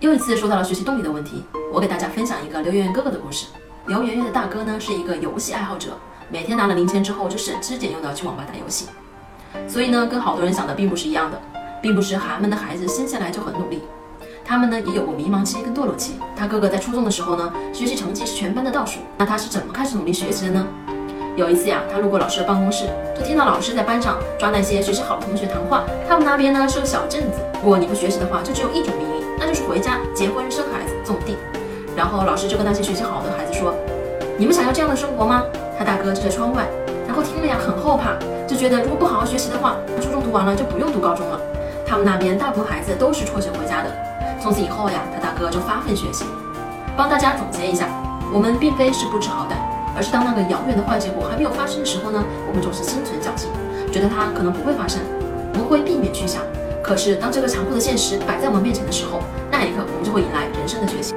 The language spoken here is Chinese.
又一次说到了学习动力的问题，我给大家分享一个刘圆圆哥哥的故事。刘圆圆的大哥呢是一个游戏爱好者，每天拿了零钱之后就省吃俭用的去网吧打游戏。所以呢，跟好多人想的并不是一样的，并不是寒门的孩子生下来就很努力，他们呢也有过迷茫期跟堕落期。他哥哥在初中的时候呢，学习成绩是全班的倒数，那他是怎么开始努力学习的呢？有一次呀，他路过老师的办公室，就听到老师在班上抓那些学习好的同学谈话。他们那边呢是个小镇子，如果你不学习的话，就只有一种命运，那就是回家结婚生孩子种地。然后老师就跟那些学习好的孩子说：“你们想要这样的生活吗？”他大哥就在窗外，然后听了呀很后怕，就觉得如果不好好学习的话，初中读完了就不用读高中了。他们那边大部分孩子都是辍学回家的。从此以后呀，他大哥就发奋学习。帮大家总结一下，我们并非是不知好歹。而是当那个遥远的坏结果还没有发生的时候呢，我们总是心存侥幸，觉得它可能不会发生，我们会避免去想。可是当这个残酷的现实摆在我们面前的时候，那一刻我们就会迎来人生的觉醒。